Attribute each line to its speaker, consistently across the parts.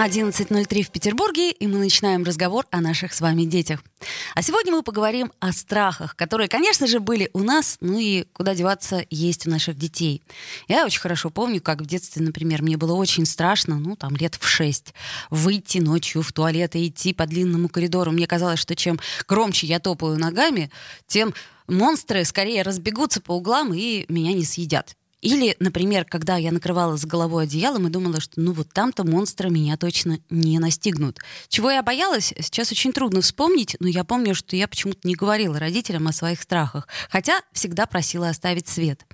Speaker 1: 11.03 в Петербурге, и мы начинаем разговор о наших с вами детях. А сегодня мы поговорим о страхах, которые, конечно же, были у нас, ну и куда деваться есть у наших детей. Я очень хорошо помню, как в детстве, например, мне было очень страшно, ну, там, лет в шесть, выйти ночью в туалет и идти по длинному коридору. Мне казалось, что чем громче я топаю ногами, тем монстры скорее разбегутся по углам и меня не съедят. Или, например, когда я накрывала с головой одеялом и думала, что ну вот там-то монстры меня точно не настигнут. Чего я боялась, сейчас очень трудно вспомнить, но я помню, что я почему-то не говорила родителям о своих страхах, хотя всегда просила оставить свет.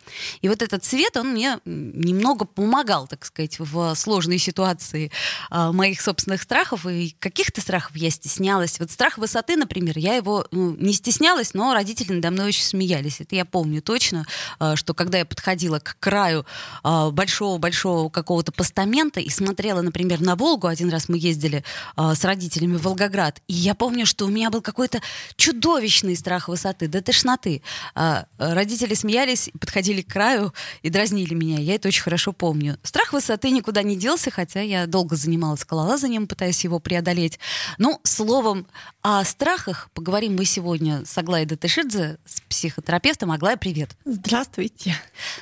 Speaker 1: И вот этот свет, он мне немного помогал, так сказать, в сложной ситуации э, моих собственных страхов, и каких-то страхов я стеснялась. Вот страх высоты, например, я его ну, не стеснялась, но родители надо мной очень смеялись. Это я помню точно, э, что когда я подходила к краю а, большого-большого какого-то постамента и смотрела, например, на Волгу. Один раз мы ездили а, с родителями в Волгоград. И я помню, что у меня был какой-то чудовищный страх высоты, до тошноты. А, родители смеялись, подходили к краю и дразнили меня. Я это очень хорошо помню. Страх высоты никуда не делся, хотя я долго занималась скалолазанием, пытаясь его преодолеть. Ну, словом, о страхах поговорим мы сегодня с Аглаей Датышидзе, с психотерапевтом. Аглая, привет.
Speaker 2: Здравствуйте.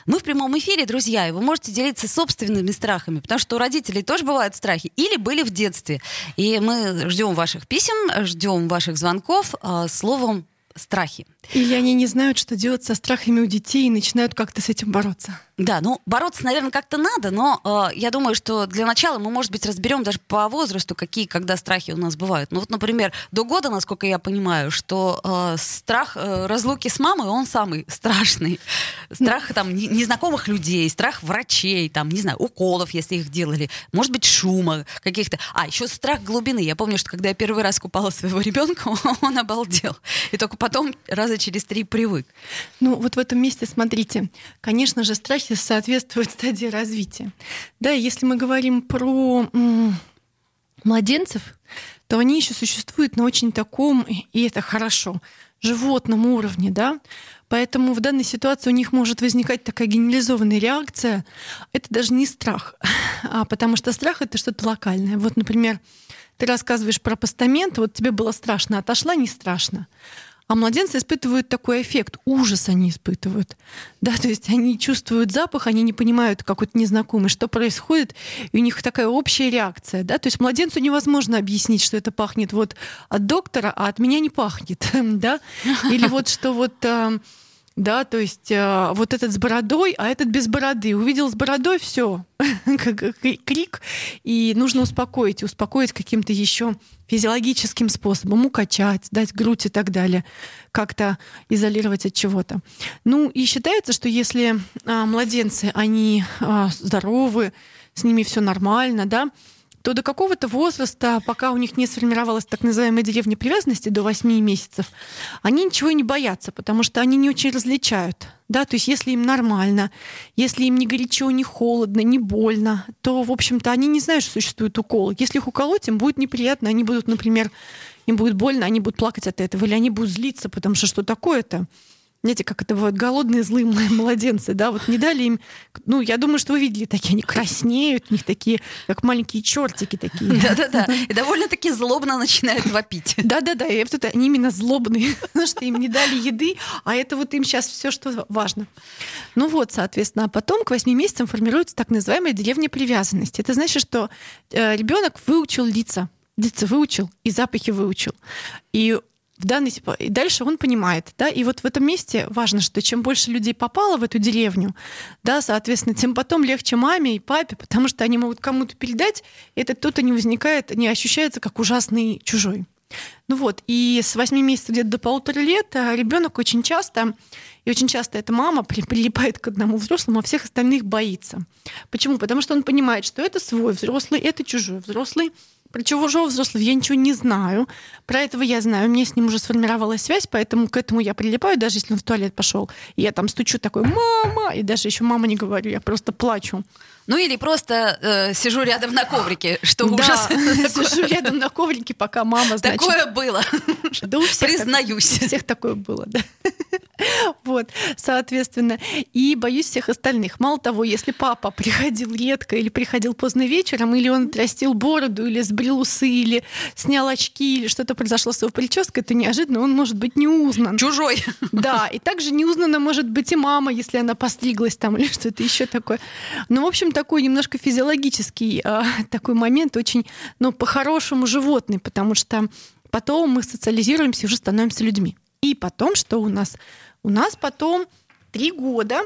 Speaker 1: Мы в прямом прямом эфире, друзья, и вы можете делиться собственными страхами, потому что у родителей тоже бывают страхи, или были в детстве. И мы ждем ваших писем, ждем ваших звонков. А, словом, страхи.
Speaker 2: Или они не знают, что делать со страхами у детей и начинают как-то с этим бороться.
Speaker 1: Да, ну бороться, наверное, как-то надо, но э, я думаю, что для начала мы, может быть, разберем даже по возрасту, какие, когда страхи у нас бывают. Ну вот, например, до года, насколько я понимаю, что э, страх э, разлуки с мамой, он самый страшный. Страх там не, незнакомых людей, страх врачей, там, не знаю, уколов, если их делали, может быть, шума каких-то. А, еще страх глубины. Я помню, что когда я первый раз купала своего ребенка, он обалдел. И только потом раза через три привык.
Speaker 2: Ну, вот в этом месте, смотрите, конечно же, страхи соответствуют стадии развития. Да, если мы говорим про младенцев, то они еще существуют на очень таком, и это хорошо, животном уровне, да, Поэтому в данной ситуации у них может возникать такая генерализованная реакция. Это даже не страх, а потому что страх это что-то локальное. Вот, например, ты рассказываешь про постамент, вот тебе было страшно, отошла не страшно. А младенцы испытывают такой эффект, ужас они испытывают. Да, то есть они чувствуют запах, они не понимают какой-то незнакомый, что происходит, и у них такая общая реакция. Да? То есть младенцу невозможно объяснить, что это пахнет вот от доктора, а от меня не пахнет. Да? Или вот что вот э, да, то есть э, вот этот с бородой, а этот без бороды. Увидел с бородой, все, крик, и нужно успокоить, успокоить каким-то еще физиологическим способом, укачать, дать грудь и так далее, как-то изолировать от чего-то. Ну и считается, что если э, младенцы, они э, здоровы, с ними все нормально, да, то до какого-то возраста, пока у них не сформировалась так называемая деревня привязанности до 8 месяцев, они ничего не боятся, потому что они не очень различают. Да, то есть если им нормально, если им не горячо, не холодно, не больно, то, в общем-то, они не знают, что существует укол. Если их уколоть, им будет неприятно, они будут, например, им будет больно, они будут плакать от этого, или они будут злиться, потому что что такое-то? Знаете, как это бывают, голодные злые младенцы, да, вот не дали им, ну, я думаю, что вы видели такие, они краснеют, у них такие, как маленькие чертики такие.
Speaker 1: Да-да-да, и довольно-таки злобно начинают вопить.
Speaker 2: Да-да-да, и вот это, они именно злобные, потому что им не дали еды, а это вот им сейчас все, что важно. Ну вот, соответственно, а потом к 8 месяцам формируется так называемая деревня привязанности. Это значит, что э, ребенок выучил лица, лица выучил и запахи выучил. И в данной и дальше он понимает, да, и вот в этом месте важно, что чем больше людей попало в эту деревню, да, соответственно, тем потом легче маме и папе, потому что они могут кому-то передать, и этот кто-то не возникает, не ощущается как ужасный чужой. Ну вот, и с 8 месяцев где-то до полутора лет а, ребенок очень часто, и очень часто эта мама прилипает к одному взрослому, а всех остальных боится. Почему? Потому что он понимает, что это свой взрослый, это чужой взрослый, Про чужого взрослого я ничего не знаю. Про этого я знаю. У меня с ним уже сформировалась связь, поэтому к этому я прилипаю, даже если он в туалет пошел. Я там стучу такой, мама! И даже еще мама не говорю, я просто плачу.
Speaker 1: Ну или просто э, сижу рядом на коврике, что
Speaker 2: Да,
Speaker 1: ужас.
Speaker 2: сижу рядом на коврике, пока мама, значит...
Speaker 1: Такое было.
Speaker 2: Да у всех так-
Speaker 1: Признаюсь.
Speaker 2: у всех такое было, да. Вот, соответственно. И боюсь всех остальных. Мало того, если папа приходил редко или приходил поздно вечером, или он отрастил бороду, или сбрил усы, или снял очки, или что-то произошло с его прической, то неожиданно он может быть не узнан.
Speaker 1: Чужой.
Speaker 2: Да, и также неузнана может быть и мама, если она постриглась там или что-то еще такое. Ну, в общем, такой немножко физиологический а, такой момент, очень, ну, по-хорошему животный, потому что потом мы социализируемся и уже становимся людьми. И потом, что у нас? У нас потом три года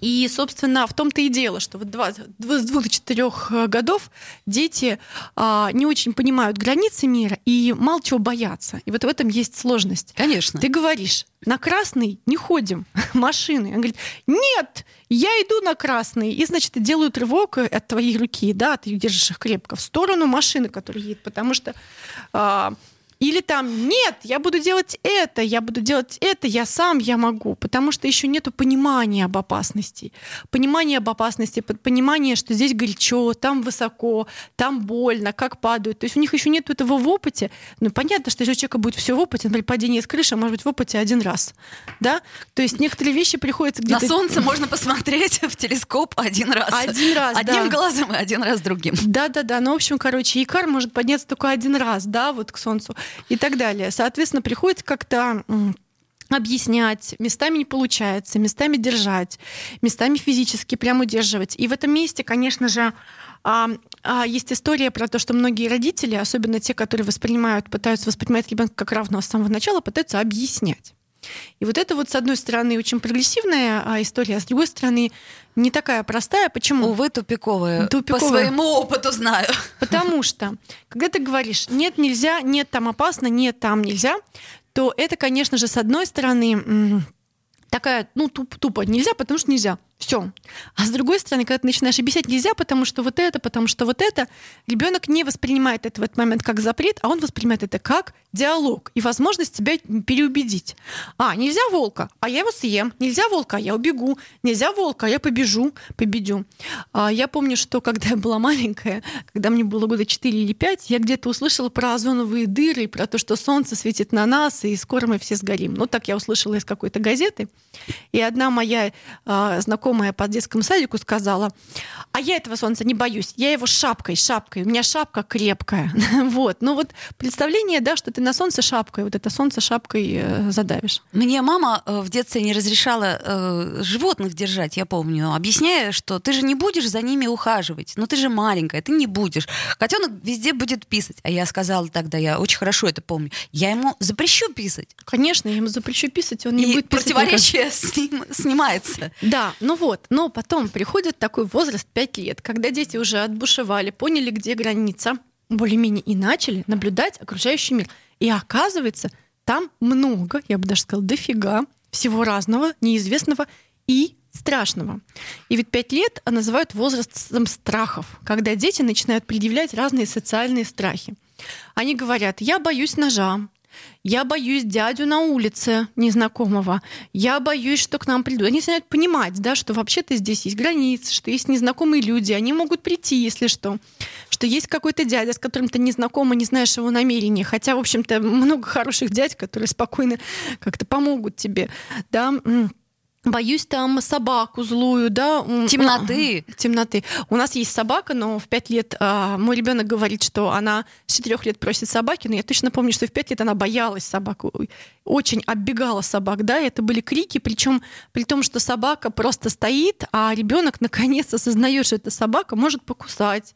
Speaker 2: и, собственно, в том-то и дело, что вот два, дв- с двух до четырех э, годов дети а, не очень понимают границы мира и мало чего боятся. И вот в этом есть сложность.
Speaker 1: Конечно.
Speaker 2: Ты говоришь, на красный не ходим, машины. Он говорит, нет, я иду на красный. И, значит, делают рывок от твоей руки, да, ты держишь их крепко, в сторону машины, которая едет, потому что... а, или там, нет, я буду делать это, я буду делать это, я сам, я могу. Потому что еще нету понимания об опасности. Понимания об опасности, понимание, что здесь горячо, там высоко, там больно, как падают. То есть у них еще нет этого в опыте. Ну, понятно, что если у человека будет все в опыте, например, падение с крыши, а может быть в опыте один раз. Да? То есть некоторые вещи приходится
Speaker 1: На
Speaker 2: где-то...
Speaker 1: солнце можно посмотреть в телескоп один раз.
Speaker 2: Один раз,
Speaker 1: Одним
Speaker 2: да.
Speaker 1: глазом и один раз другим.
Speaker 2: Да, да, да. Ну, в общем, короче, Икар может подняться только один раз, да, вот к Солнцу и так далее. Соответственно, приходится как-то объяснять, местами не получается, местами держать, местами физически прям удерживать. И в этом месте, конечно же, а, а, есть история про то, что многие родители, особенно те, которые воспринимают, пытаются воспринимать ребенка как равного с самого начала, пытаются объяснять. И вот это вот, с одной стороны, очень прогрессивная а, история, а с другой стороны, не такая простая. Почему?
Speaker 1: Увы, тупиковая.
Speaker 2: Тупиковая.
Speaker 1: По своему опыту знаю.
Speaker 2: Потому что, когда ты говоришь «нет, нельзя», «нет, там опасно», «нет, там нельзя», то это, конечно же, с одной стороны, такая, ну, туп- тупо нельзя, потому что нельзя. Все. А с другой стороны, когда ты начинаешь объяснять нельзя, потому что вот это, потому что вот это, ребенок не воспринимает это в этот момент как запрет, а он воспринимает это как диалог и возможность тебя переубедить. А, нельзя волка, а я его съем. Нельзя волка, а я убегу. Нельзя волка, а я побежу, победю. А, я помню, что когда я была маленькая, когда мне было года 4 или 5, я где-то услышала про озоновые дыры, про то, что солнце светит на нас, и скоро мы все сгорим. Ну, так я услышала из какой-то газеты. И одна моя а, знакомая по детскому садику сказала, а я этого солнца не боюсь, я его шапкой, шапкой, у меня шапка крепкая. вот. Ну вот представление, да, что ты на солнце шапкой, вот это солнце шапкой э, задавишь.
Speaker 1: Мне мама э, в детстве не разрешала э, животных держать, я помню, объясняя, что ты же не будешь за ними ухаживать, ну ты же маленькая, ты не будешь. Котенок везде будет писать. А я сказала тогда, я очень хорошо это помню, я ему запрещу писать.
Speaker 2: Конечно, я ему запрещу писать, он не
Speaker 1: и
Speaker 2: будет писать
Speaker 1: противоречие сним- снимается.
Speaker 2: Да, ну вот, но потом приходит такой возраст 5 лет, когда дети уже отбушевали, поняли, где граница, более-менее и начали наблюдать окружающий мир. И оказывается, там много, я бы даже сказала, дофига всего разного, неизвестного и страшного. И ведь пять лет а, называют возрастом страхов, когда дети начинают предъявлять разные социальные страхи. Они говорят, я боюсь ножа, я боюсь дядю на улице незнакомого. Я боюсь, что к нам придут. Они начинают понимать, да, что вообще-то здесь есть границы, что есть незнакомые люди. Они могут прийти, если что. Что есть какой-то дядя, с которым ты не не знаешь его намерения. Хотя, в общем-то, много хороших дядь, которые спокойно как-то помогут тебе. Да? Боюсь там собаку злую, да. м,
Speaker 1: Темноты.
Speaker 2: темноты. У нас есть собака, но в пять лет а, мой ребенок говорит, что она с четырех лет просит собаки, но я точно помню, что в пять лет она боялась собак, ой, очень оббегала собак, да, и это были крики, причем при том, что собака просто стоит, а ребенок наконец осознает, что эта собака может покусать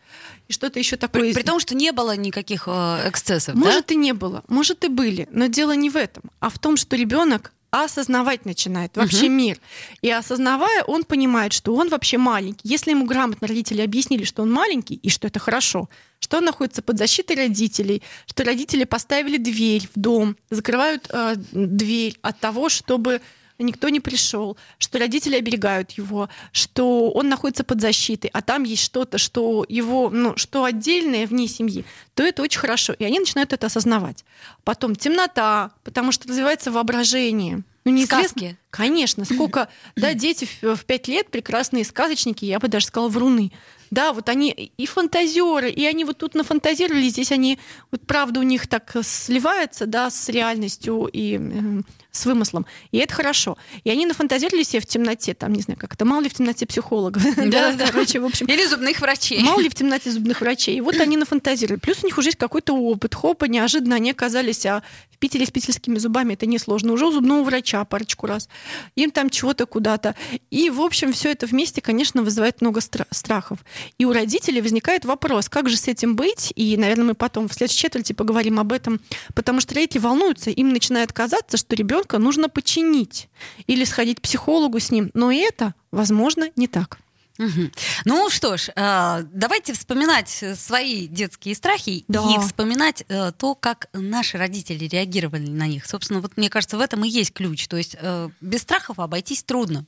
Speaker 2: и что-то еще такое.
Speaker 1: При, при том, что не было никаких э, эксцессов,
Speaker 2: Может и не было, может и были, но дело не в этом, а в том, что ребенок осознавать начинает вообще мир. И осознавая, он понимает, что он вообще маленький. Если ему грамотно родители объяснили, что он маленький и что это хорошо, что он находится под защитой родителей, что родители поставили дверь в дом, закрывают э, дверь от того, чтобы никто не пришел, что родители оберегают его, что он находится под защитой, а там есть что-то, что его, ну, что отдельное вне семьи, то это очень хорошо. И они начинают это осознавать. Потом темнота, потому что развивается воображение.
Speaker 1: Ну, неизвестно. Сказки.
Speaker 2: Конечно, сколько, да, дети в пять лет прекрасные сказочники, я бы даже сказала, вруны. Да, вот они и фантазеры, и они вот тут нафантазировали, здесь они, вот правда у них так сливается, да, с реальностью и э, с вымыслом. И это хорошо. И они нафантазировали себе в темноте, там, не знаю, как это, мало ли в темноте психологов.
Speaker 1: Да, да, короче, в общем. Или зубных врачей.
Speaker 2: Мало ли в темноте зубных врачей. И вот они нафантазировали. Плюс у них уже есть какой-то опыт. Хопа, неожиданно они оказались а в Питере с питерскими зубами. Это несложно. Уже у зубного врача парочку раз. Им там чего-то куда-то. И, в общем, все это вместе, конечно, вызывает много страхов. И у родителей возникает вопрос, как же с этим быть? И, наверное, мы потом в следующей четверти поговорим об этом. Потому что родители волнуются. Им начинает казаться, что ребенок ребенка нужно починить или сходить к психологу с ним. Но это, возможно, не так.
Speaker 1: Угу. Ну что ж, э, давайте вспоминать свои детские страхи да. и вспоминать э, то, как наши родители реагировали на них. Собственно, вот мне кажется, в этом и есть ключ. То есть э, без страхов обойтись трудно.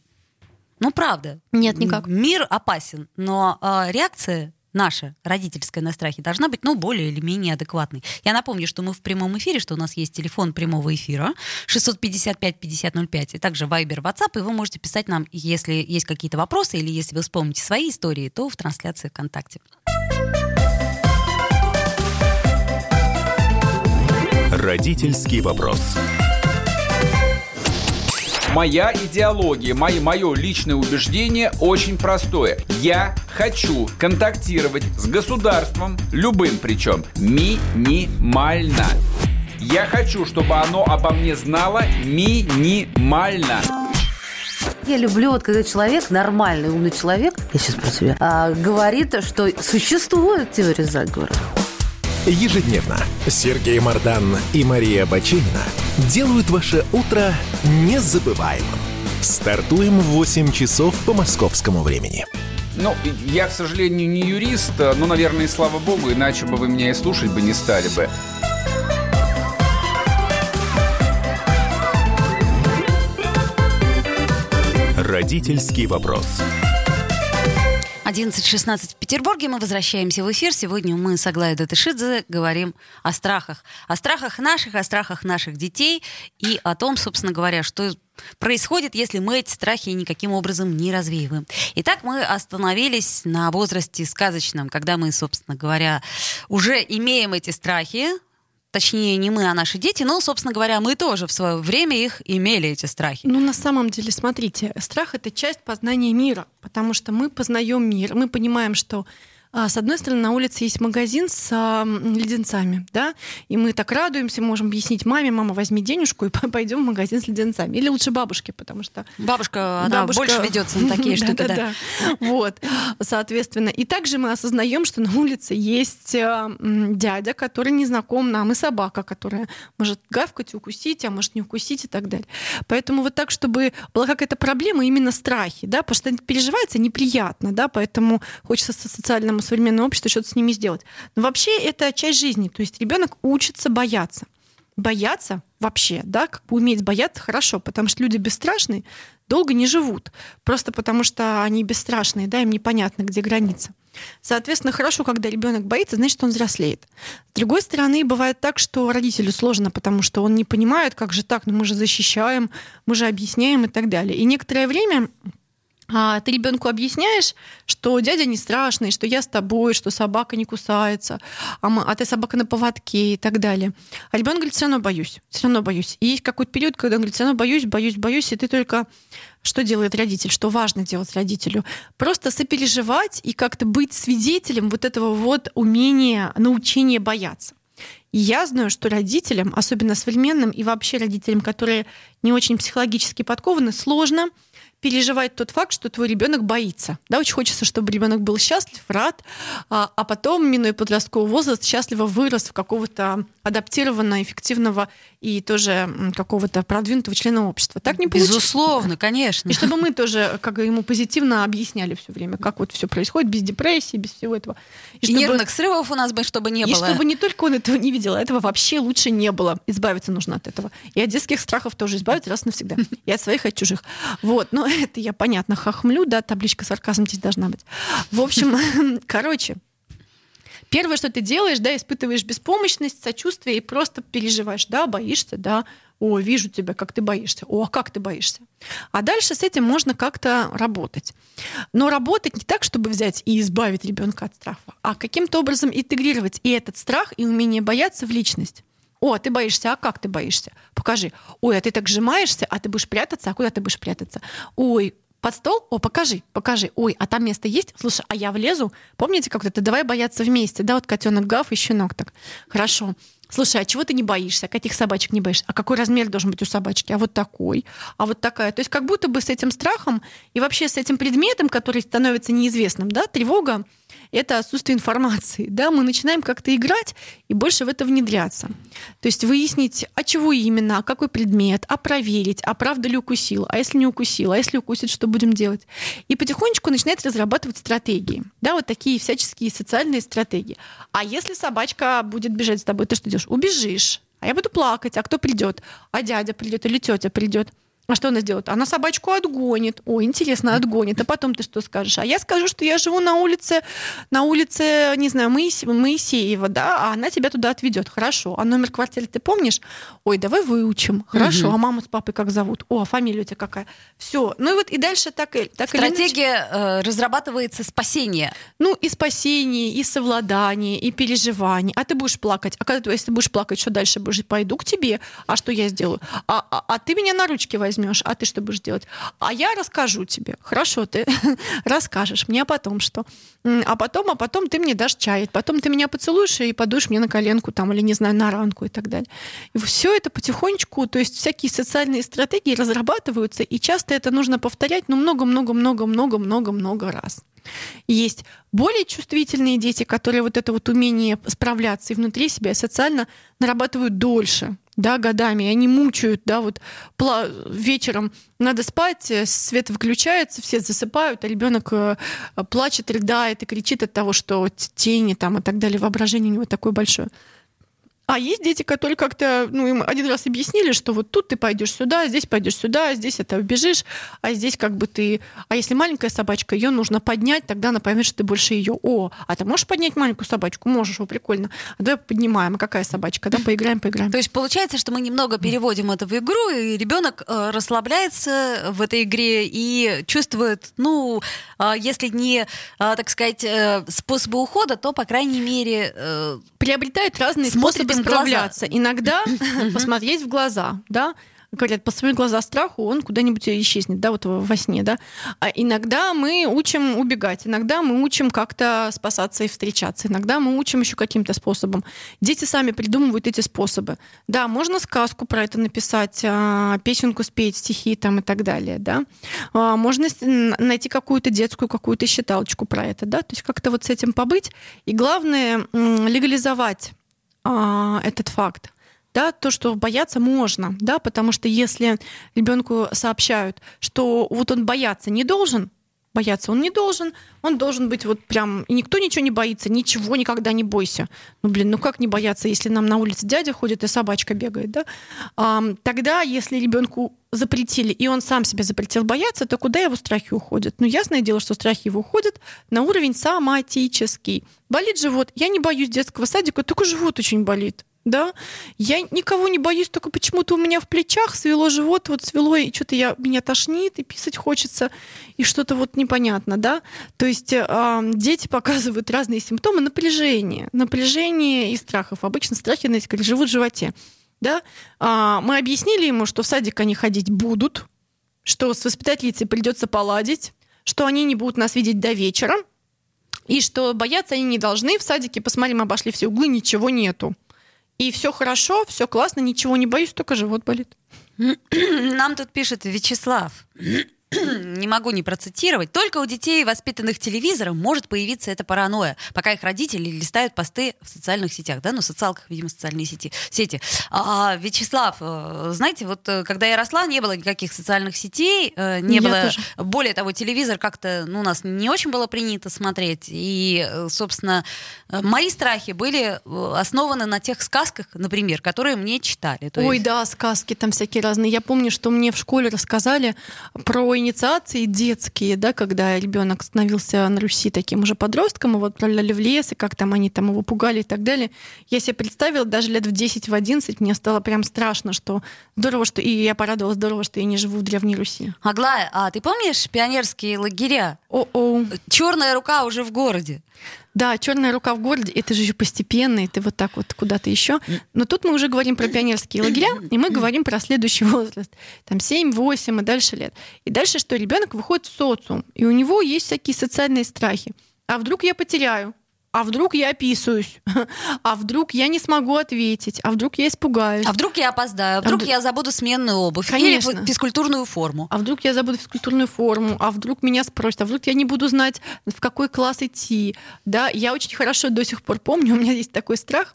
Speaker 1: Ну, правда.
Speaker 2: Нет, никак.
Speaker 1: Мир опасен, но реакция наша, родительская на страхе, должна быть, ну, более или менее адекватной. Я напомню, что мы в прямом эфире, что у нас есть телефон прямого эфира 655-5005, и также Viber, WhatsApp, и вы можете писать нам, если есть какие-то вопросы, или если вы вспомните свои истории, то в трансляции ВКонтакте.
Speaker 3: Родительский вопрос.
Speaker 4: Моя идеология, мое, мое личное убеждение очень простое. Я хочу контактировать с государством, любым причем, минимально. Я хочу, чтобы оно обо мне знало минимально.
Speaker 5: Я люблю, вот когда человек, нормальный, умный человек, я сейчас про тебя, а, говорит, что существует теория заговора.
Speaker 3: Ежедневно Сергей Мардан и Мария Бачинина делают ваше утро незабываемым. Стартуем в 8 часов по московскому времени.
Speaker 4: Ну, я, к сожалению, не юрист, но, наверное, и слава богу, иначе бы вы меня и слушать бы не стали бы.
Speaker 3: Родительский вопрос.
Speaker 1: 11.16 в Петербурге. Мы возвращаемся в эфир. Сегодня мы с Аглаей Датышидзе говорим о страхах. О страхах наших, о страхах наших детей и о том, собственно говоря, что происходит, если мы эти страхи никаким образом не развеиваем. Итак, мы остановились на возрасте сказочном, когда мы, собственно говоря, уже имеем эти страхи, точнее не мы, а наши дети, но, собственно говоря, мы тоже в свое время их имели, эти страхи.
Speaker 2: Ну, на самом деле, смотрите, страх — это часть познания мира, потому что мы познаем мир, мы понимаем, что с одной стороны, на улице есть магазин с леденцами, да, и мы так радуемся, можем объяснить маме, мама, возьми денежку и пойдем в магазин с леденцами. Или лучше бабушке, потому что...
Speaker 1: Бабушка, она бабушка... больше ведется на такие штуки, да.
Speaker 2: Вот, соответственно. И также мы осознаем, что на улице есть а, дядя, который не знаком нам, и собака, которая может гавкать, укусить, а может не укусить и так далее. Поэтому вот так, чтобы была какая-то проблема, именно страхи, да, потому что переживается неприятно, да, поэтому хочется социальному современное общество что-то с ними сделать. Но вообще это часть жизни. То есть ребенок учится бояться. Бояться вообще, да, как бы уметь бояться хорошо, потому что люди бесстрашные долго не живут. Просто потому что они бесстрашные, да, им непонятно, где граница. Соответственно, хорошо, когда ребенок боится, значит, он взрослеет. С другой стороны, бывает так, что родителю сложно, потому что он не понимает, как же так, ну мы же защищаем, мы же объясняем и так далее. И некоторое время а ты ребенку объясняешь, что дядя не страшный, что я с тобой, что собака не кусается, а, мы, а ты собака на поводке и так далее. А ребенок говорит, все равно боюсь, все равно боюсь. И есть какой-то период, когда он говорит, все равно боюсь, боюсь, боюсь, и ты только что делает родитель, что важно делать родителю? Просто сопереживать и как-то быть свидетелем вот этого вот умения, научения бояться. И я знаю, что родителям, особенно современным и вообще родителям, которые не очень психологически подкованы, сложно переживать тот факт, что твой ребенок боится. Да, очень хочется, чтобы ребенок был счастлив, рад, а, а потом, минуя подростковый возраст, счастливо вырос в какого-то адаптированного, эффективного и тоже какого-то продвинутого члена общества. Так не получится.
Speaker 1: Безусловно, конечно.
Speaker 2: И чтобы мы тоже как ему позитивно объясняли все время, как вот все происходит без депрессии, без всего этого.
Speaker 1: И, и чтобы... нервных срывов у нас бы, чтобы не
Speaker 2: и
Speaker 1: было.
Speaker 2: И чтобы не только он этого не видел, а этого вообще лучше не было. Избавиться нужно от этого. И от детских страхов тоже избавиться раз навсегда. И от своих, и от чужих. Вот. Но это я, понятно, хохмлю, да, табличка сарказм здесь должна быть. В общем, короче, Первое, что ты делаешь, да, испытываешь беспомощность, сочувствие и просто переживаешь, да, боишься, да, о, вижу тебя, как ты боишься, о, а как ты боишься. А дальше с этим можно как-то работать. Но работать не так, чтобы взять и избавить ребенка от страха, а каким-то образом интегрировать и этот страх, и умение бояться в личность. О, ты боишься, а как ты боишься? Покажи. Ой, а ты так сжимаешься, а ты будешь прятаться, а куда ты будешь прятаться? Ой, под стол? О, покажи, покажи. Ой, а там место есть? Слушай, а я влезу? Помните, как то давай бояться вместе, да, вот котенок гав и щенок так. Хорошо. Слушай, а чего ты не боишься? А каких собачек не боишься? А какой размер должен быть у собачки? А вот такой? А вот такая? То есть как будто бы с этим страхом и вообще с этим предметом, который становится неизвестным, да, тревога, это отсутствие информации. Да? Мы начинаем как-то играть и больше в это внедряться. То есть выяснить, а чего именно, а какой предмет, а проверить, а правда ли укусил, а если не укусил, а если укусит, что будем делать. И потихонечку начинает разрабатывать стратегии. Да, вот такие всяческие социальные стратегии. А если собачка будет бежать с тобой, ты что делаешь? Убежишь. А я буду плакать, а кто придет? А дядя придет или тетя придет? А что она сделает? Она собачку отгонит. О, интересно, отгонит. А потом ты что скажешь? А я скажу, что я живу на улице, на улице, не знаю, Моисе, Моисеева, да, а она тебя туда отведет. Хорошо. А номер квартиры ты помнишь? Ой, давай выучим. Хорошо. Угу. А маму с папой как зовут? О, а фамилия у тебя какая? Все. Ну и вот и дальше так и так
Speaker 1: Стратегия э, разрабатывается спасение.
Speaker 2: Ну и спасение, и совладание, и переживание. А ты будешь плакать. А когда если ты будешь плакать, что дальше? Пойду к тебе. А что я сделаю? А, а, а ты меня на ручки возьмешь возьмешь, а ты что будешь делать? А я расскажу тебе. Хорошо, ты расскажешь мне, потом что? А потом, а потом ты мне дашь чай, потом ты меня поцелуешь и подуешь мне на коленку там, или, не знаю, на ранку и так далее. И все это потихонечку, то есть всякие социальные стратегии разрабатываются, и часто это нужно повторять, ну, много-много-много-много-много-много раз. Есть более чувствительные дети, которые вот это вот умение справляться и внутри себя социально нарабатывают дольше да, годами, и они мучают, да, вот вечером надо спать, э, свет выключается, все засыпают, а ребенок э, плачет, рыдает и кричит от того, что тени там и так далее, воображение у него такое большое. А есть дети, которые как-то, ну, им один раз объяснили, что вот тут ты пойдешь сюда, здесь пойдешь сюда, здесь это убежишь, а здесь как бы ты... А если маленькая собачка, ее нужно поднять, тогда она поймет, что ты больше ее. О, а ты можешь поднять маленькую собачку? Можешь, о, прикольно. А давай поднимаем. А какая собачка? Да, поиграем, поиграем.
Speaker 1: То есть получается, что мы немного переводим это в игру, и ребенок э, расслабляется в этой игре и чувствует, ну, э, если не, э, так сказать, способы ухода, то, по крайней мере...
Speaker 2: Приобретает разные способы справляться. Иногда посмотреть в глаза, да, говорят, посмотреть глаза страху, он куда-нибудь исчезнет, да, вот во сне, да. А иногда мы учим убегать, иногда мы учим как-то спасаться и встречаться, иногда мы учим еще каким-то способом. Дети сами придумывают эти способы. Да, можно сказку про это написать, а, песенку спеть, стихи там и так далее, да. А, можно найти какую-то детскую, какую-то считалочку про это, да, то есть как-то вот с этим побыть. И главное, легализовать а, этот факт. Да, то, что бояться можно, да, потому что если ребенку сообщают, что вот он бояться не должен, бояться он не должен, он должен быть вот прям, и никто ничего не боится, ничего никогда не бойся. Ну, блин, ну как не бояться, если нам на улице дядя ходит и собачка бегает, да? А, тогда, если ребенку запретили, и он сам себе запретил бояться, то куда его страхи уходят? Ну, ясное дело, что страхи его уходят на уровень соматический. Болит живот. Я не боюсь детского садика, только живот очень болит да, я никого не боюсь, только почему-то у меня в плечах свело живот, вот свело, и что-то я, меня тошнит, и писать хочется, и что-то вот непонятно, да. То есть э, дети показывают разные симптомы напряжения, напряжения и страхов. Обычно страхи, знаете, как живут в животе, да. А, мы объяснили ему, что в садик они ходить будут, что с воспитательницей придется поладить, что они не будут нас видеть до вечера, и что бояться они не должны. В садике, посмотрим, обошли все углы, ничего нету. И все хорошо, все классно, ничего не боюсь, только живот болит.
Speaker 1: Нам тут пишет Вячеслав. не могу не процитировать, только у детей, воспитанных телевизором, может появиться эта паранойя, пока их родители листают посты в социальных сетях, да, ну, в социалках, видимо, социальные сети. сети. А, Вячеслав, э, знаете, вот э, когда я росла, не было никаких социальных сетей, э, не
Speaker 2: Я
Speaker 1: было,
Speaker 2: тоже.
Speaker 1: более того, телевизор как-то, ну, у нас не очень было принято смотреть, и, собственно, мои страхи были основаны на тех сказках, например, которые мне читали. То
Speaker 2: Ой,
Speaker 1: есть-
Speaker 2: да, сказки там всякие разные. Я помню, что мне в школе рассказали про инициации детские, да, когда ребенок становился на Руси таким уже подростком, его отправляли в лес, и как там они там его пугали и так далее. Я себе представила, даже лет в 10, в 11 мне стало прям страшно, что здорово, что... И я порадовалась, здорово, что я не живу в Древней Руси.
Speaker 1: Аглая, а ты помнишь пионерские лагеря?
Speaker 2: О-о.
Speaker 1: Черная рука уже в городе.
Speaker 2: Да, черная рука в городе, это же постепенно, и ты вот так вот куда-то еще. Но тут мы уже говорим про пионерские лагеря, и мы говорим про следующий возраст. Там 7, 8 и дальше лет. И дальше что? Ребенок выходит в социум, и у него есть всякие социальные страхи. А вдруг я потеряю? А вдруг я описываюсь? А вдруг я не смогу ответить? А вдруг я испугаюсь?
Speaker 1: А вдруг я опоздаю? А вдруг
Speaker 2: вдруг-
Speaker 1: я забуду сменную обувь?
Speaker 2: Конечно.
Speaker 1: Или физкультурную форму?
Speaker 2: А вдруг я забуду физкультурную форму? А вдруг меня спросят? А вдруг я не буду знать, в какой класс идти? Да, я очень хорошо до сих пор помню, у меня есть такой страх,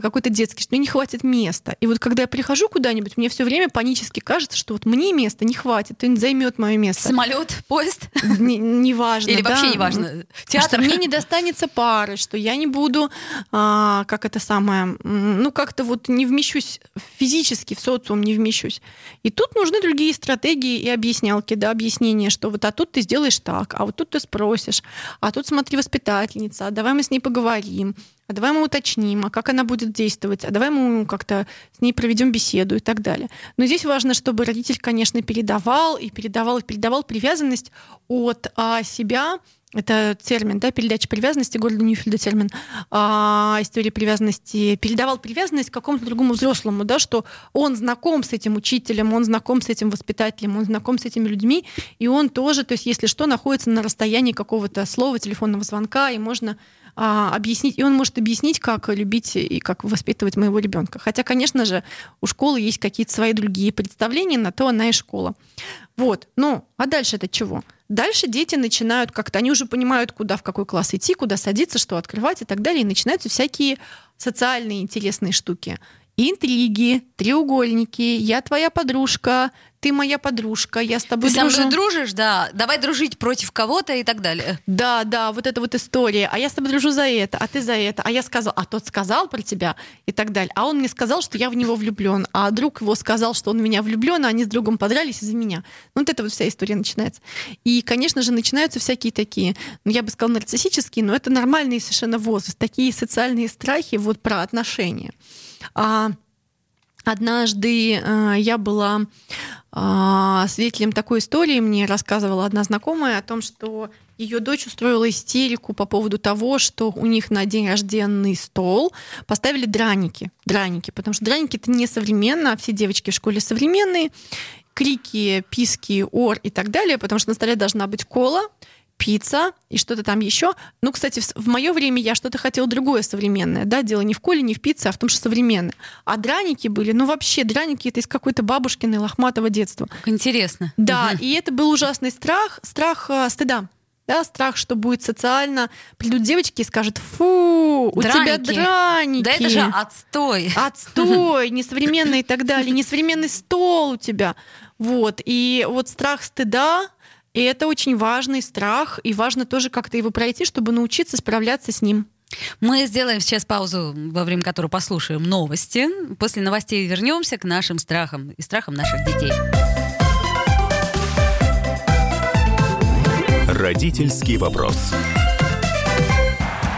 Speaker 2: какой-то детский, что мне не хватит места. И вот когда я прихожу куда-нибудь, мне все время панически кажется, что вот мне места не хватит, кто-нибудь займет мое место.
Speaker 1: Самолет, поезд?
Speaker 2: Не- Неважно.
Speaker 1: Или
Speaker 2: да.
Speaker 1: вообще неважно? Театр?
Speaker 2: Что мне не достанется пары, что я не буду, а, как это самое, ну как-то вот не вмещусь физически в социум, не вмещусь. И тут нужны другие стратегии и объяснялки, да, объяснения, что вот а тут ты сделаешь так, а вот тут ты спросишь, а тут смотри воспитательница, а давай мы с ней поговорим, а давай мы уточним, а как она будет действовать, а давай мы как-то с ней проведем беседу и так далее. Но здесь важно, чтобы родитель, конечно, передавал и передавал и передавал привязанность от а, себя это термин, да, передача привязанности, Гордон Ньюфельда термин, а, история привязанности, передавал привязанность какому-то другому взрослому, да, что он знаком с этим учителем, он знаком с этим воспитателем, он знаком с этими людьми, и он тоже, то есть если что, находится на расстоянии какого-то слова, телефонного звонка, и можно а, объяснить, и он может объяснить, как любить и как воспитывать моего ребенка. Хотя, конечно же, у школы есть какие-то свои другие представления, на то она и школа. Вот. Ну, а дальше это чего? Дальше дети начинают как-то, они уже понимают, куда, в какой класс идти, куда садиться, что открывать и так далее. И начинаются всякие социальные интересные штуки. Интриги, треугольники, я твоя подружка, ты моя подружка, я с тобой
Speaker 1: Ты со
Speaker 2: дружу.
Speaker 1: мной дружишь, да, давай дружить против кого-то и так далее.
Speaker 2: Да, да, вот эта вот история. А я с тобой дружу за это, а ты за это. А я сказал, а тот сказал про тебя и так далее. А он мне сказал, что я в него влюблен. А друг его сказал, что он в меня влюблен, а они с другом подрались из-за меня. Ну, вот эта вот вся история начинается. И, конечно же, начинаются всякие такие, ну, я бы сказала, нарциссические, но это нормальный совершенно возраст. Такие социальные страхи вот про отношения. А, Однажды э, я была э, свидетелем такой истории. Мне рассказывала одна знакомая о том, что ее дочь устроила истерику по поводу того, что у них на день рожденный стол поставили драники. Драники, потому что драники это не современно, а все девочки в школе современные. Крики, писки, ор и так далее, потому что на столе должна быть кола, пицца и что-то там еще. Ну, кстати, в, в мое время я что-то хотела другое современное. Да, дело не в коле, не в пицце, а в том, что современное. А драники были, ну вообще, драники это из какой-то бабушкиной лохматого детства.
Speaker 1: Как интересно.
Speaker 2: Да,
Speaker 1: Мгм.
Speaker 2: и это был ужасный страх, страх э, стыда. Да, страх, что будет социально. Придут девочки и скажут, фу, у тебя
Speaker 1: Драники.
Speaker 2: драники.
Speaker 1: Да это же отстой.
Speaker 2: Отстой, несовременный и так далее, несовременный стол у тебя. Вот. И вот страх стыда, и это очень важный страх, и важно тоже как-то его пройти, чтобы научиться справляться с ним.
Speaker 1: Мы сделаем сейчас паузу, во время которой послушаем новости. После новостей вернемся к нашим страхам и страхам наших детей.
Speaker 3: Родительский вопрос.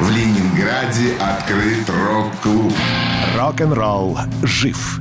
Speaker 6: В Ленинграде открыт рок-клуб.
Speaker 3: Рок-н-ролл жив.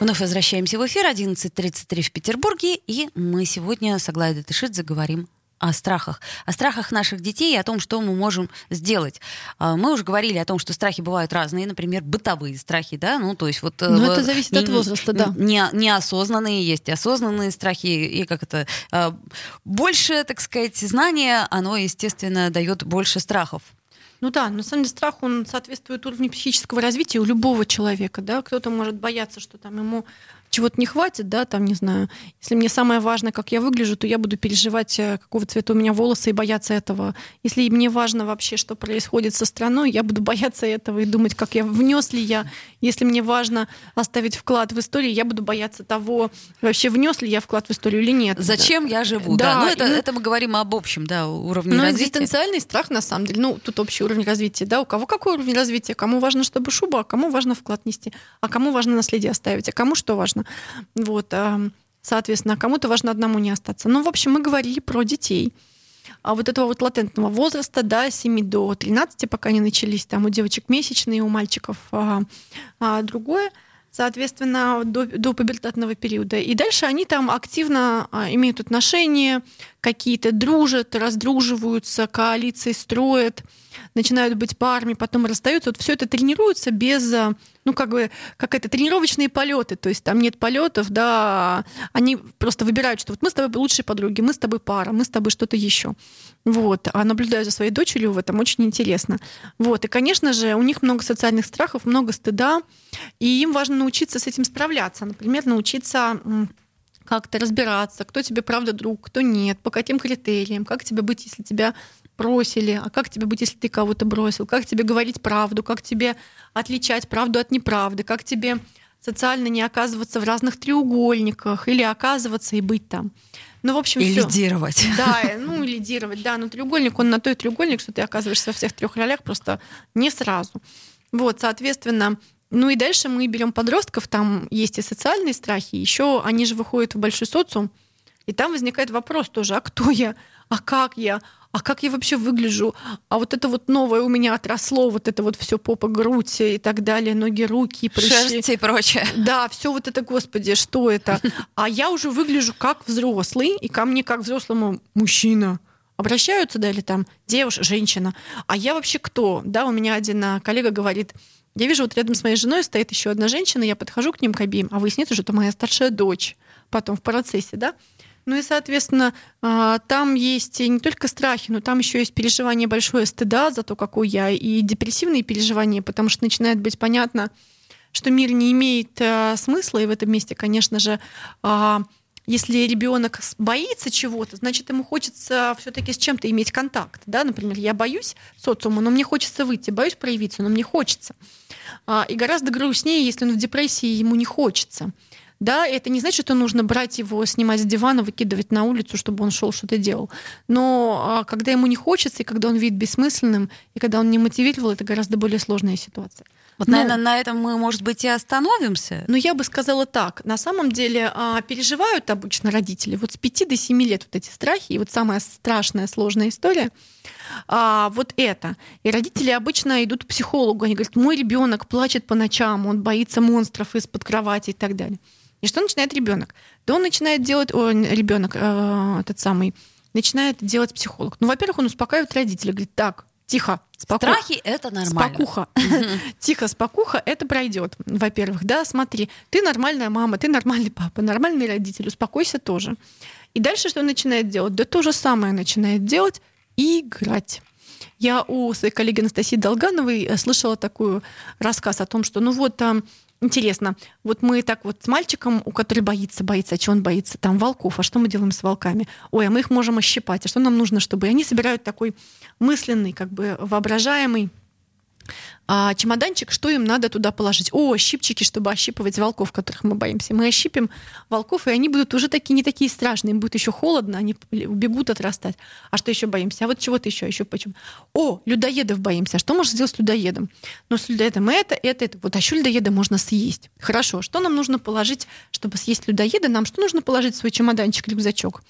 Speaker 1: Вновь возвращаемся в эфир 11.33 в Петербурге, и мы сегодня с Аглайдой Тышидзе говорим о страхах, о страхах наших детей и о том, что мы можем сделать. А, мы уже говорили о том, что страхи бывают разные, например, бытовые страхи, да, ну то есть вот.
Speaker 2: Но ну, это зависит от возраста, да.
Speaker 1: Не, неосознанные есть осознанные страхи и как это а, больше, так сказать, знания, оно естественно дает больше страхов.
Speaker 2: Ну да, на самом деле страх, он соответствует уровню психического развития у любого человека, да, кто-то может бояться, что там ему чего-то не хватит, да, там, не знаю, если мне самое важное, как я выгляжу, то я буду переживать, э, какого цвета у меня волосы и бояться этого. Если мне важно вообще, что происходит со страной, я буду бояться этого и думать, как я внес ли я. Если мне важно оставить вклад в историю, я буду бояться того, вообще внес ли я вклад в историю или нет.
Speaker 1: Зачем
Speaker 2: да.
Speaker 1: я живу? Да, да. Ну, это, и... это мы говорим об общем, да, уровне
Speaker 2: Но
Speaker 1: развития.
Speaker 2: экзистенциальный страх, на самом деле, ну, тут общий уровень развития, да, у кого какой уровень развития, кому важно, чтобы шуба, а кому важно вклад нести, а кому важно наследие оставить, а кому что важно. Вот, соответственно, кому-то важно одному не остаться. Ну, в общем, мы говорили про детей. А вот этого вот латентного возраста, да, 7 до 13, пока не начались, там у девочек месячные, у мальчиков а, а другое, соответственно, до, до пубертатного периода. И дальше они там активно а, имеют отношения, какие-то дружат, раздруживаются, коалиции строят, начинают быть парами, потом расстаются. Вот все это тренируется без, э, ну, как бы, как это, тренировочные полеты. То есть там нет полетов, да, они просто выбирают, что вот мы с тобой лучшие подруги, мы с тобой пара, мы с тобой что-то еще. Вот. А наблюдаю за своей дочерью в этом очень интересно. Вот. И, конечно же, у них много социальных страхов, много стыда, и им важно научиться с этим справляться. Например, научиться как-то разбираться, кто тебе правда друг, кто нет, по каким критериям, как тебе быть, если тебя бросили, а как тебе быть, если ты кого-то бросил, как тебе говорить правду, как тебе отличать правду от неправды, как тебе социально не оказываться в разных треугольниках или оказываться и быть там. Ну, в общем,
Speaker 1: и
Speaker 2: всё.
Speaker 1: лидировать.
Speaker 2: Да, ну, лидировать, да. Но треугольник, он на той треугольник, что ты оказываешься во всех трех ролях просто не сразу. Вот, соответственно, ну и дальше мы берем подростков, там есть и социальные страхи, еще они же выходят в большой социум, и там возникает вопрос тоже, а кто я, а как я, а как я вообще выгляжу, а вот это вот новое у меня отросло, вот это вот все попа, грудь и так далее, ноги, руки,
Speaker 1: прыщи. Шерсть и прочее.
Speaker 2: Да, все вот это, господи, что это? А я уже выгляжу как взрослый, и ко мне как взрослому мужчина обращаются, да, или там девушка, женщина. А я вообще кто? Да, у меня один а, коллега говорит, я вижу, вот рядом с моей женой стоит еще одна женщина, я подхожу к ним к обеим, а выясняется, что это моя старшая дочь потом в процессе, да. Ну и, соответственно, а, там есть не только страхи, но там еще есть переживание большое стыда за то, какой я, и депрессивные переживания, потому что начинает быть понятно, что мир не имеет а, смысла, и в этом месте, конечно же, а, если ребенок боится чего-то, значит, ему хочется все-таки с чем-то иметь контакт. Да? Например, я боюсь социума, но мне хочется выйти, боюсь проявиться, но мне хочется. И гораздо грустнее, если он в депрессии, ему не хочется. Да, это не значит, что нужно брать его, снимать с дивана, выкидывать на улицу, чтобы он шел что-то делал. Но а, когда ему не хочется, и когда он видит бессмысленным, и когда он не мотивировал, это гораздо более сложная ситуация.
Speaker 1: Вот, ну, наверное, на этом мы, может быть, и остановимся.
Speaker 2: Ну, я бы сказала так. На самом деле а, переживают обычно родители вот с 5 до 7 лет вот эти страхи. И вот самая страшная, сложная история а, вот это. И родители обычно идут к психологу. Они говорят, мой ребенок плачет по ночам, он боится монстров из-под кровати и так далее. И что начинает ребенок? Да он начинает делать, о, ребенок, э, этот самый, начинает делать психолог. Ну, во-первых, он успокаивает родителей, говорит, так, тихо,
Speaker 1: спокуха. Страхи это нормально.
Speaker 2: Спокуха. Тихо, спокуха, это пройдет. Во-первых, да, смотри, ты нормальная мама, ты нормальный папа, нормальный родитель, успокойся тоже. И дальше что он начинает делать? Да то же самое начинает делать играть. Я у своей коллеги Анастасии Долгановой э, слышала такой рассказ о том, что ну вот там Интересно, вот мы так вот с мальчиком, у которого боится, боится, а чего он боится? Там волков, а что мы делаем с волками? Ой, а мы их можем ощипать, а что нам нужно, чтобы... И они собирают такой мысленный, как бы воображаемый а, чемоданчик, что им надо туда положить. О, щипчики, чтобы ощипывать волков, которых мы боимся. Мы ощипим волков, и они будут уже такие не такие страшные. Им будет еще холодно, они убегут отрастать. А что еще боимся? А вот чего-то еще, еще почему? О, людоедов боимся. А что можно сделать с людоедом? Ну, с людоедом это, это, это. Вот а еще людоеда можно съесть. Хорошо. Что нам нужно положить, чтобы съесть людоеда? Нам что нужно положить в свой чемоданчик, рюкзачок?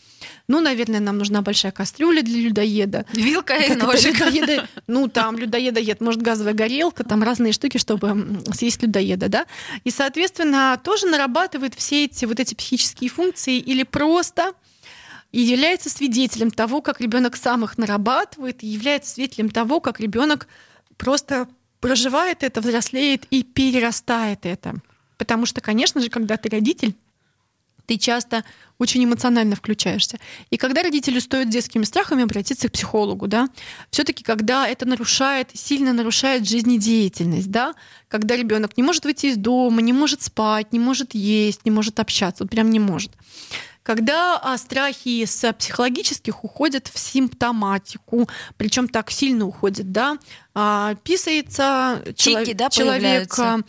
Speaker 2: Ну, наверное, нам нужна большая кастрюля для людоеда.
Speaker 1: Вилка и ножик.
Speaker 2: Людоеда, ну, там людоеда ед, может, газовая горелка, там разные штуки, чтобы съесть людоеда, да? И, соответственно, тоже нарабатывает все эти вот эти психические функции или просто и является свидетелем того, как ребенок сам их нарабатывает, и является свидетелем того, как ребенок просто проживает это, взрослеет и перерастает это. Потому что, конечно же, когда ты родитель, ты часто очень эмоционально включаешься. И когда родителю стоит детскими страхами обратиться к психологу, да, все-таки когда это нарушает, сильно нарушает жизнедеятельность, да, когда ребенок не может выйти из дома, не может спать, не может есть, не может общаться, вот прям не может. Когда а, страхи с психологических уходят в симптоматику, причем так сильно уходят, да, а, писается
Speaker 1: Тики, да,
Speaker 2: человек,
Speaker 1: появляются.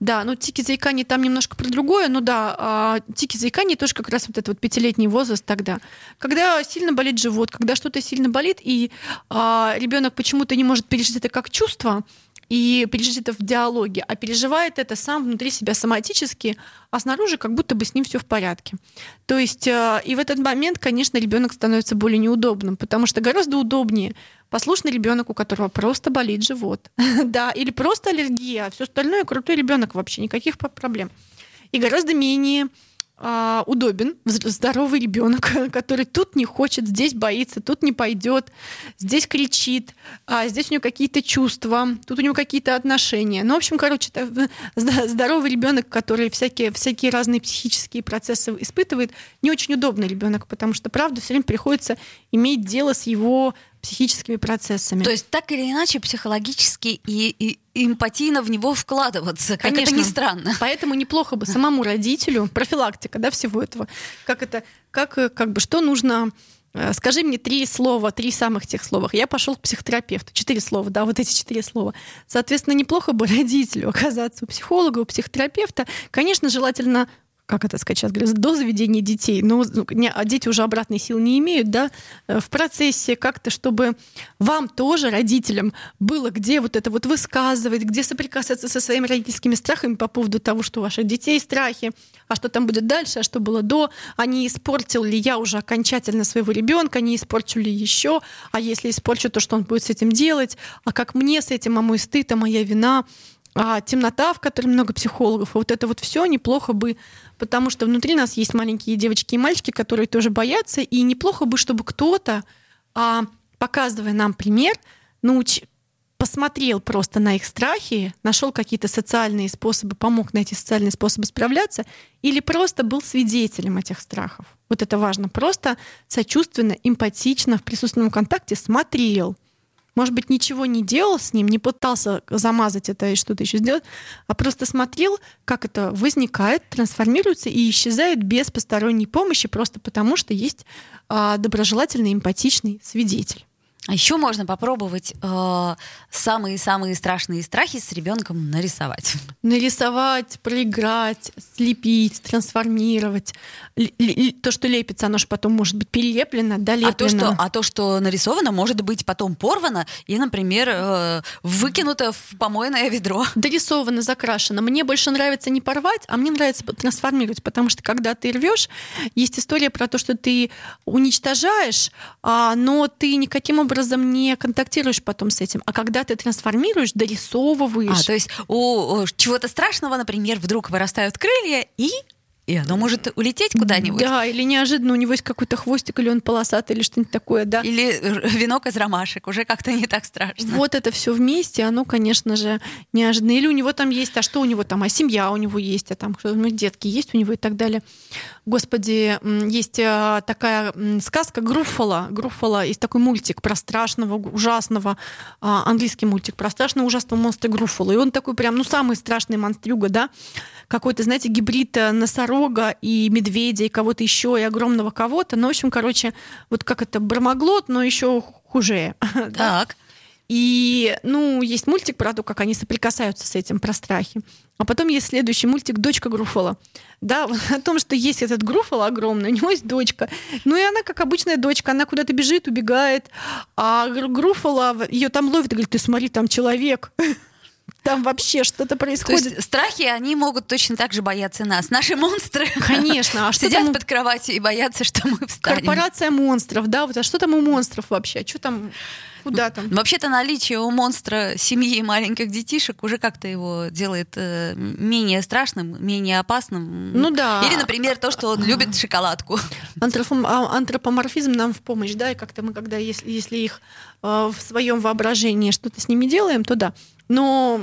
Speaker 2: Да, ну тики заикание там немножко про другое, но да, а, тики заикание тоже как раз вот этот вот пятилетний возраст тогда. Когда сильно болит живот, когда что-то сильно болит, и а, ребенок почему-то не может пережить это как чувство, и пережить это в диалоге, а переживает это сам внутри себя соматически, а снаружи как будто бы с ним все в порядке. То есть э, и в этот момент, конечно, ребенок становится более неудобным, потому что гораздо удобнее послушный ребенок, у которого просто болит живот, да, или просто аллергия, а все остальное крутой ребенок вообще никаких проблем. И гораздо менее а, удобен здоровый ребенок, который тут не хочет, здесь боится, тут не пойдет, здесь кричит, а здесь у него какие-то чувства, тут у него какие-то отношения. Ну, в общем, короче, это здоровый ребенок, который всякие, всякие разные психические процессы испытывает, не очень удобный ребенок, потому что, правда, все время приходится иметь дело с его психическими процессами.
Speaker 1: То есть так или иначе психологически и, и эмпатийно в него вкладываться, как это ни странно.
Speaker 2: Поэтому неплохо бы самому родителю профилактика, да, всего этого. Как это, как, э, как бы, что нужно э, Скажи мне три слова, три самых тех слова. Я пошел к психотерапевту. Четыре слова, да, вот эти четыре слова. Соответственно, неплохо бы родителю оказаться у психолога, у психотерапевта. Конечно, желательно как это сказать сейчас, говорю, до заведения детей, но ну, не- а дети уже обратной силы не имеют, да, э, в процессе как-то, чтобы вам тоже, родителям, было где вот это вот высказывать, где соприкасаться со своими родительскими страхами по поводу того, что у ваших детей страхи, а что там будет дальше, а что было до, а не испортил ли я уже окончательно своего ребенка, не испорчу ли еще, а если испорчу, то что он будет с этим делать, а как мне с этим, а мой стыд, а моя вина, а темнота, в которой много психологов, вот это вот все неплохо бы, потому что внутри нас есть маленькие девочки и мальчики, которые тоже боятся, и неплохо бы, чтобы кто-то, а, показывая нам пример, науч... посмотрел просто на их страхи, нашел какие-то социальные способы, помог найти социальные способы справляться, или просто был свидетелем этих страхов. Вот это важно. Просто сочувственно, эмпатично, в присутственном контакте смотрел может быть, ничего не делал с ним, не пытался замазать это и что-то еще сделать, а просто смотрел, как это возникает, трансформируется и исчезает без посторонней помощи, просто потому что есть а, доброжелательный, эмпатичный свидетель.
Speaker 1: А еще можно попробовать э, самые-самые страшные страхи с ребенком нарисовать.
Speaker 2: Нарисовать, проиграть, слепить, трансформировать. Л- л- то, что лепится, оно же потом может быть перелеплено, долеплено.
Speaker 1: А то, что, а то, что нарисовано, может быть потом порвано и, например, э, выкинуто в помойное ведро.
Speaker 2: дорисовано, закрашено. Мне больше нравится не порвать, а мне нравится трансформировать, потому что когда ты рвешь, есть история про то, что ты уничтожаешь, а, но ты никаким образом не контактируешь потом с этим. А когда ты трансформируешь, дорисовываешь.
Speaker 1: А, то есть у, у чего-то страшного, например, вдруг вырастают крылья и и оно может улететь куда-нибудь.
Speaker 2: Да, или неожиданно у него есть какой-то хвостик, или он полосатый, или что-нибудь такое, да.
Speaker 1: Или венок из ромашек, уже как-то не так страшно.
Speaker 2: Вот это все вместе, оно, конечно же, неожиданно. Или у него там есть, а что у него там, а семья у него есть, а там что, ну, детки есть у него и так далее. Господи, есть а, такая сказка Груффала. Груффала есть такой мультик про страшного, ужасного, а, английский мультик про страшного, ужасного монстра Груффала. И он такой прям, ну, самый страшный монстрюга, да, какой-то, знаете, гибрид э, носорога и медведя, и кого-то еще, и огромного кого-то. Ну, в общем, короче, вот как это, бромоглот, но еще хуже.
Speaker 1: Так.
Speaker 2: И, ну, есть мультик про то, как они соприкасаются с этим, про страхи. А потом есть следующий мультик «Дочка Груфола». Да, о том, что есть этот Груфол огромный, у него есть дочка. Ну и она, как обычная дочка, она куда-то бежит, убегает. А Груфола, ее там ловит и говорит, ты смотри, там человек. Там вообще что-то происходит.
Speaker 1: То есть страхи, они могут точно так же бояться нас. Наши монстры
Speaker 2: Конечно. А что
Speaker 1: сидят
Speaker 2: там...
Speaker 1: под кроватью и боятся, что мы встанем.
Speaker 2: Корпорация монстров, да, вот, а что там у монстров вообще? Что там, куда там?
Speaker 1: Ну, Вообще-то наличие у монстра семьи маленьких детишек уже как-то его делает э, менее страшным, менее опасным.
Speaker 2: Ну да.
Speaker 1: Или, например, то, что он любит шоколадку.
Speaker 2: Антрофом- а- антропоморфизм нам в помощь, да, и как-то мы, когда, если, если их э, в своем воображении что-то с ними делаем, то да. Но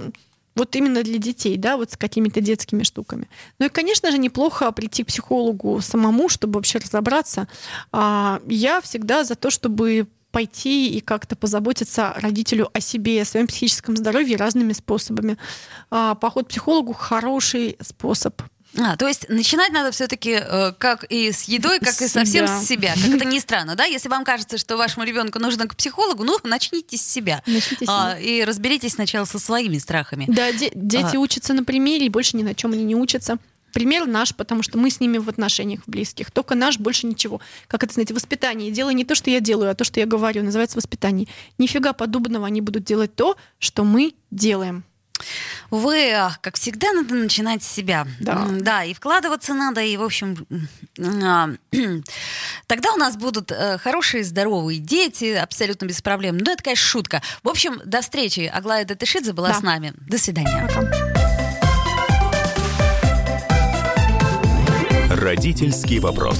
Speaker 2: вот именно для детей, да, вот с какими-то детскими штуками. Ну и, конечно же, неплохо прийти к психологу самому, чтобы вообще разобраться. А, я всегда за то, чтобы пойти и как-то позаботиться родителю о себе, о своем психическом здоровье разными способами. А, поход к психологу хороший способ.
Speaker 1: А, то есть начинать надо все-таки как и с едой, как и совсем
Speaker 2: себя.
Speaker 1: с себя. Как это ни странно, да? Если вам кажется, что вашему ребенку нужно к психологу, ну, начните с себя.
Speaker 2: Начните с
Speaker 1: А, и разберитесь сначала со своими страхами.
Speaker 2: Да, де- дети
Speaker 1: А.
Speaker 2: учатся на примере, и больше ни на чем они не учатся. Пример наш, потому что мы с ними в отношениях близких. Только наш, больше ничего. Как это, знаете, воспитание. Делай не то, что я делаю, а то, что я говорю. Называется воспитание. Нифига подобного. Они будут делать то, что мы делаем.
Speaker 1: Увы, ах, как всегда, надо начинать с себя.
Speaker 2: Да.
Speaker 1: Да, и вкладываться надо, и, в общем, а, тогда у нас будут э, хорошие, здоровые дети, абсолютно без проблем. Ну, это, конечно, шутка. В общем, до встречи. Аглая Датышидзе была
Speaker 2: Да.
Speaker 1: с нами. До свидания.
Speaker 3: Родительский вопрос.